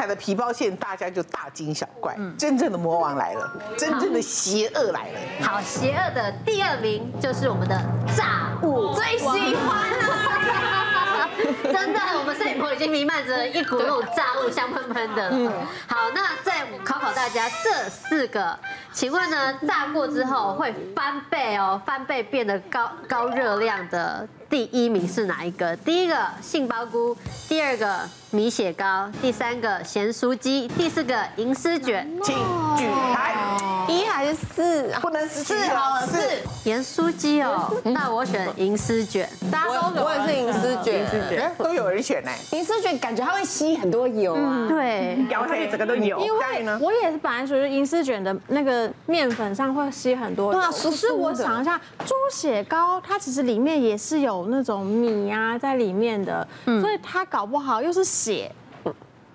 才的皮包馅大家就大惊小怪，真正的魔王来了，真正的邪恶来了。好，邪恶的第二名就是我们的炸物，最喜欢了，真的，我们摄影棚已经弥漫着一股那种炸物香喷喷的。好，那再考考大家这四个，请问呢，炸过之后会翻倍哦，翻倍变得高高热量的。第一名是哪一个？第一个杏鲍菇，第二个米血糕，第三个咸酥鸡，第四个银丝卷，请举牌。一还是四？不能四好了，四。盐酥鸡哦，那我选银丝卷。大家都我也是银丝卷，丝都有人选呢。银丝卷感觉它会吸很多油啊，对，咬下去整个都油。因为我也是本来觉得银丝卷的那个面粉上会吸很多油，可是我想一下，猪血糕它其实里面也是有那种米啊在里面的，所以它搞不好又是血。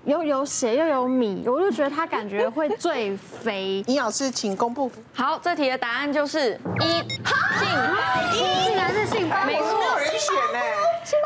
又有血又有米，我就觉得它感觉会最肥。尹老师，请公布。好，这题的答案就是一，杏鲍菇，竟然是杏鲍菇，没错，没有人选呢。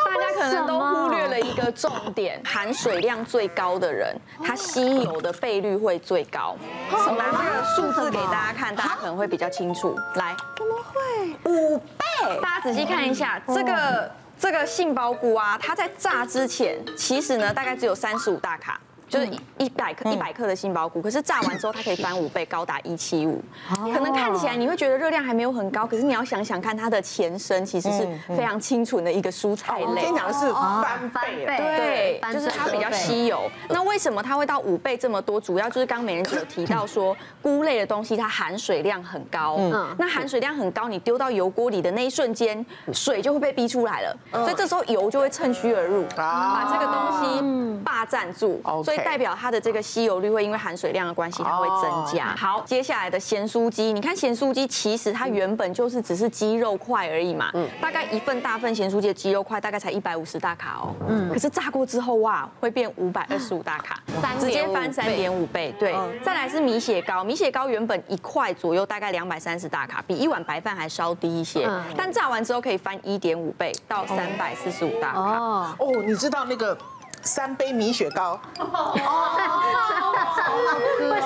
大家可能都忽略了一个重点，含水量最高的人，他吸油的倍率会最高。我拿这个数字给大家看，大家可能会比较清楚。来，怎么会五倍？大家仔细看一下这个。这个杏鲍菇啊，它在炸之前，其实呢大概只有三十五大卡。就是一一百克一百克的杏鲍菇，可是炸完之后它可以翻五倍，高达一七五。可能看起来你会觉得热量还没有很高，可是你要想想看，它的前身其实是非常清纯的一个蔬菜类。先讲的是翻倍，对，就是它比较吸油。那为什么它会到五倍这么多？主要就是刚美人姐有提到说，菇类的东西它含水量很高。嗯。那含水量很高，你丢到油锅里的那一瞬间，水就会被逼出来了。所以这时候油就会趁虚而入，把这个东西霸占住。所以。代表它的这个吸油率会因为含水量的关系，它会增加。好，接下来的咸酥鸡，你看咸酥鸡其实它原本就是只是鸡肉块而已嘛，嗯，大概一份大份咸酥鸡的鸡肉块大概才一百五十大卡哦，嗯，可是炸过之后哇，会变五百二十五大卡，直接翻三点五倍，对。再来是米血糕，米血糕原本一块左右大概两百三十大卡，比一碗白饭还稍低一些，但炸完之后可以翻一点五倍到三百四十五大卡。哦，哦，你知道那个？三杯米雪糕，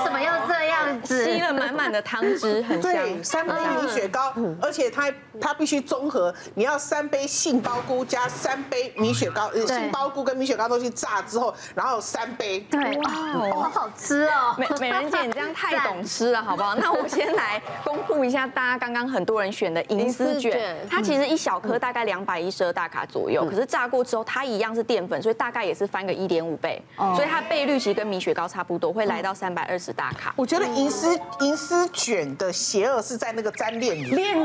吸了满满的汤汁，很香。对，三杯米雪糕，而且它它必须综合，你要三杯杏鲍菇加三杯米雪糕，杏鲍菇跟米雪糕都去炸之后，然后三杯。对，哇，好好吃哦。美美人姐，你这样太懂吃了，好不好？那我先来公布一下，大家刚刚很多人选的银丝卷，它其实一小颗大概两百一十二大卡左右，可是炸过之后，它一样是淀粉，所以大概也是。翻个一点五倍，所以它倍率其实跟米雪糕差不多，会来到三百二十大卡。我觉得银丝银丝卷的邪恶是在那个沾炼乳，炼乳，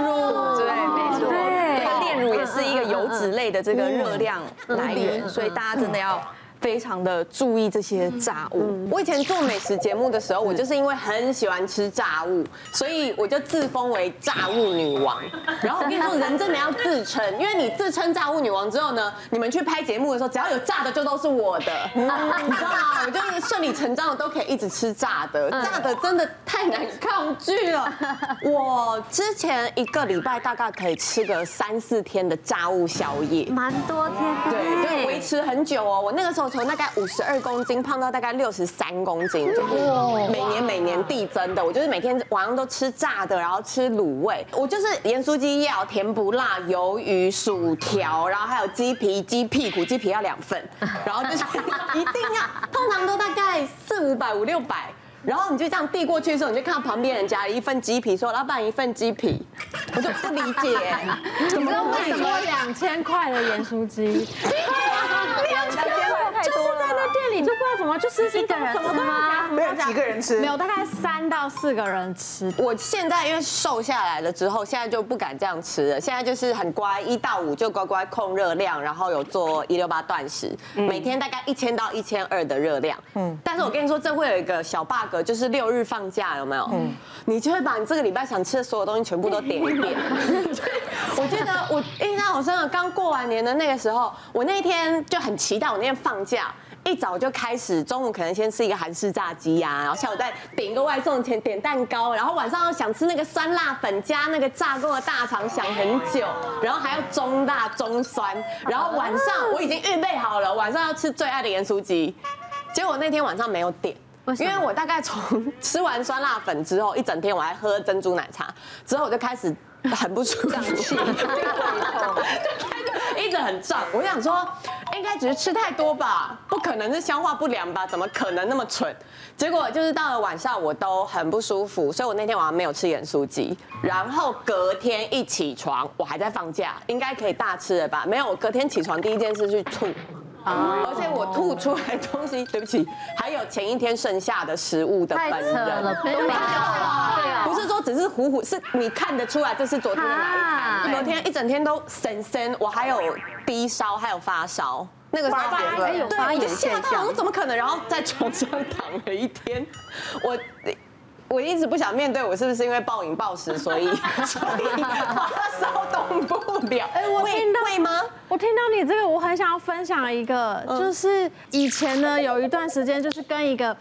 对，没错，对，炼乳也是一个油脂类的这个热量来源，所以大家真的要。非常的注意这些炸物。我以前做美食节目的时候，我就是因为很喜欢吃炸物，所以我就自封为炸物女王。然后我跟你说，人真的要自称，因为你自称炸物女王之后呢，你们去拍节目的时候，只要有炸的就都是我的，你知道吗？我就是顺理成章的都可以一直吃炸的，炸的真的太难抗拒了。我之前一个礼拜大概可以吃个三四天的炸物宵夜，蛮多天，对，就维持很久哦。我那个时候。从大概五十二公斤胖到大概六十三公斤，就是每年每年递增的。我就是每天晚上都吃炸的，然后吃卤味。我就是盐酥鸡要甜不辣、鱿鱼、薯条，然后还有鸡皮、鸡屁股，鸡皮要两份，然后就是 一定要，通常都大概四五百、五六百。然后你就这样递过去的时候，你就看到旁边人夹了一份鸡皮，说：“老板一份鸡皮。”我就不理解，你知道为什么两千块的盐酥鸡？店里就不知道怎么，就是一个人吃吗？没有几个人吃，没有大概三到四个人吃。我现在因为瘦下来了之后，现在就不敢这样吃了。现在就是很乖，一到五就乖乖控热量，然后有做一六八断食，每天大概一千到一千二的热量。嗯，但是我跟你说，这会有一个小 bug。就是六日放假有没有？嗯，你就会把你这个礼拜想吃的所有东西全部都点一点。我记得我印象好深啊，刚过完年的那个时候，我那天就很期待，我那天放假，一早就开始，中午可能先吃一个韩式炸鸡呀，然后下午再点一个外送，前点蛋糕，然后晚上想吃那个酸辣粉加那个炸过的大肠，想很久，然后还要中辣中酸，然后晚上我已经预备好了，晚上要吃最爱的盐酥鸡。结果那天晚上没有点，因为我大概从吃完酸辣粉之后，一整天我还喝珍珠奶茶，之后我就开始很不舒服，一直很胀。我想说，应该只是吃太多吧，不可能是消化不良吧？怎么可能那么蠢？结果就是到了晚上，我都很不舒服，所以我那天晚上没有吃盐酥鸡。然后隔天一起床，我还在放假，应该可以大吃了吧？没有，我隔天起床第一件事去吐。而且我吐出来的东西，对不起，还有前一天剩下的食物的本人，都没有了。不是说只是糊糊，是你看得出来这是昨天的哪一餐。昨天一整天都神神，我还有低烧，还有发烧，那个发炎，对，我就吓到。我怎么可能？然后在床上躺了一天，我。我一直不想面对，我是不是因为暴饮暴食，所以 所以发烧动不了？哎，我听到会吗？我听到你这个，我很想要分享一个，就是以前呢有一段时间，就是跟一个。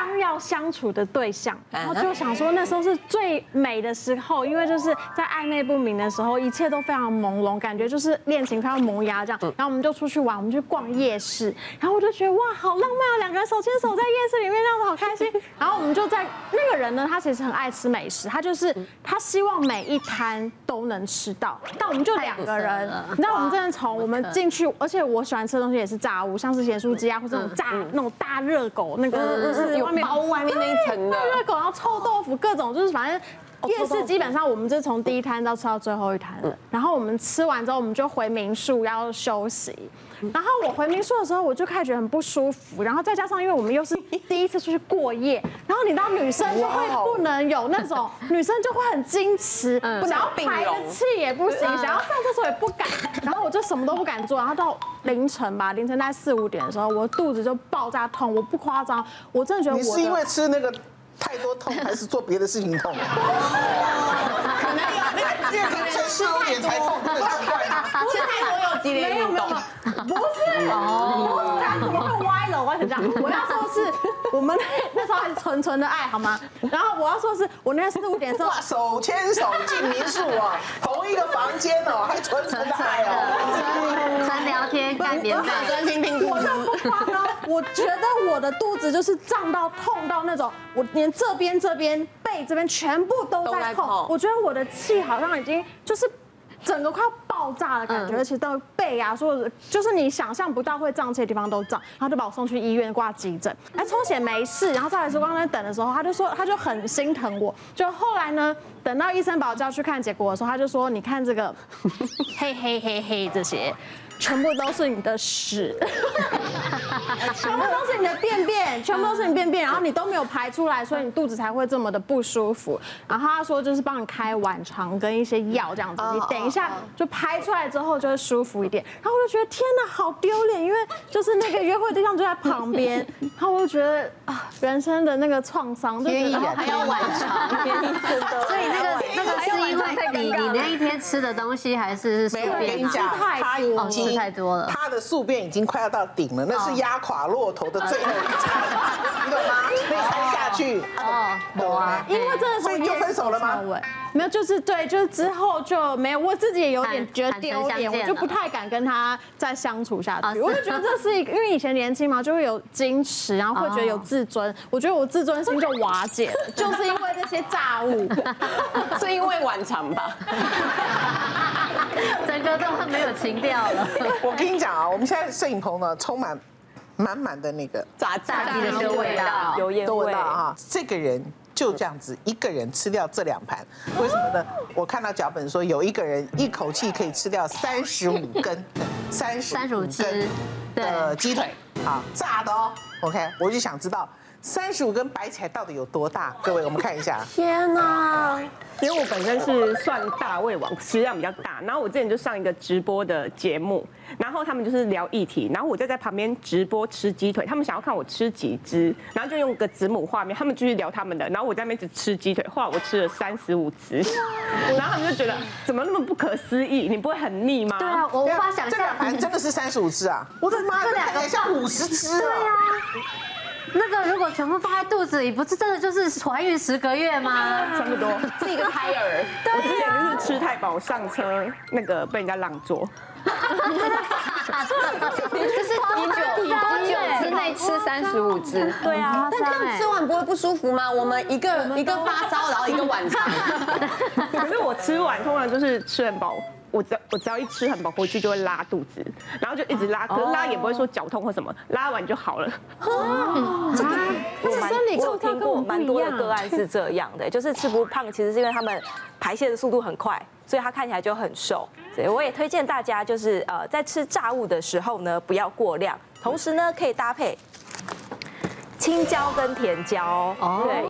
刚要相处的对象，然后就想说那时候是最美的时候，因为就是在暧昧不明的时候，一切都非常朦胧，感觉就是恋情快要萌芽这样。然后我们就出去玩，我们去逛夜市，然后我就觉得哇，好浪漫啊，两个人手牵手在夜市里面，这样子好开心。然后我们就在那个人呢，他其实很爱吃美食，他就是他希望每一摊都能吃到。但我们就两个人，你知道我们真的从我们进去，而且我喜欢吃的东西也是炸物，像是咸酥鸡啊，或者那种炸那种大热狗，那个是。外面包外面那一层的。热狗，然后臭豆腐，各种就是反正夜市基本上我们就从第一摊到吃到最后一摊了。然后我们吃完之后，我们就回民宿要休息。然后我回民宿的时候，我就开始觉得很不舒服。然后再加上因为我们又是 第一次出去过夜，然后你知道女生就会不能有那种 女生就会很矜持，想要排个气也不行，想要上厕所也不敢。然后我就什么都不敢做。然后到凌晨吧，凌晨在四五点的时候，我肚子就爆炸痛，我不夸张，我真的觉得我。你是因为吃那个太多痛，还是做别的事情痛？可能有，那个可能吃太多才痛，很奇怪。吃太多又激烈运动。不是，不是，他怎么会歪了？我跟你讲，我要说的是，我们那时候还是纯纯的爱，好吗？然后我要说的是，我那天四五点的时候，手牵手进民宿啊，同一个房间哦，还纯纯的爱哦，纯聊天，干棉被，专心听故事。夸张，我觉得我的肚子就是胀到痛到那种，我连这边、这边、背这边全部都在痛。我觉得我的气好像已经就是。整个快要爆炸的感觉，而且到背啊，所有的就是你想象不到会胀气的地方都胀，然后就把我送去医院挂急诊。哎，充血没事，然后在来时光在等的时候，他就说他就很心疼我。就后来呢，等到医生把我叫去看结果的时候，他就说：“你看这个黑黑黑黑这些。”全部都是你的屎，全部都是你的便便，全部都是你便便，然后你都没有排出来，所以你肚子才会这么的不舒服。然后他说就是帮你开晚肠跟一些药这样子，你等一下就排出来之后就会舒服一点。然后我就觉得天哪，好丢脸，因为就是那个约会对象就在旁边，然后我就觉得啊，人生的那个创伤，然后还要晚肠，所以那个那个是因为你你那一天吃的东西还是是没有跟你讲太多。太多了，他的宿便已经快要到顶了，那是压垮骆驼的最后一餐，你懂吗？那一餐下去，哦，懂啊，因为真的，所以就分手了吗？没有，就是对，就是之后就没有，我自己也有点觉得丢脸，我就不太敢跟他再相处下去。我就觉得这是一个，因为以前年轻嘛，就会有矜持，然后会觉得有自尊。我觉得我自尊心就瓦解了，就是因为这些炸物，是因为晚长吧。整个都没有情调了。我跟你讲啊，我们现在摄影棚呢，充满满满的那个炸炸鸡的这个味道，油烟味道啊。这个人就这样子一个人吃掉这两盘，为什么呢？我看到脚本说有一个人一口气可以吃掉三十五根，三十五根的鸡腿，啊炸的哦。OK，我就想知道。三十五根摆起来到底有多大？各位，我们看一下。天哪！因为我本身是算大胃王，食量比较大。然后我之前就上一个直播的节目，然后他们就是聊议题，然后我就在旁边直播吃鸡腿。他们想要看我吃几只，然后就用个子母画面，他们继续聊他们的。然后我在那边只吃鸡腿，后来我吃了三十五只，然后他们就觉得怎么那么不可思议？你不会很腻吗？对啊，我无法想象。这两盘真的是三十五只啊！我的妈，这两个像五十只。对啊。那个如果全部放在肚子里，不是真的就是怀孕十个月吗？差不多是一个胎儿。我之前就是吃太饱上车，那个被人家让座。就是多久多久之内吃三十五只，对啊，但这样吃完不会不舒服吗？我们一个一个发烧，然后一个晚餐。可是我吃完通常就是吃很饱。我只我只要一吃很饱回去就会拉肚子，然后就一直拉，可是拉也不会说绞痛或什么，拉完就好了。哦，这个我听过蛮多的个案是这样的，就是吃不胖，其实是因为他们排泄的速度很快，所以他看起来就很瘦。所以我也推荐大家就是呃在吃炸物的时候呢不要过量，同时呢可以搭配青椒跟甜椒。哦，对。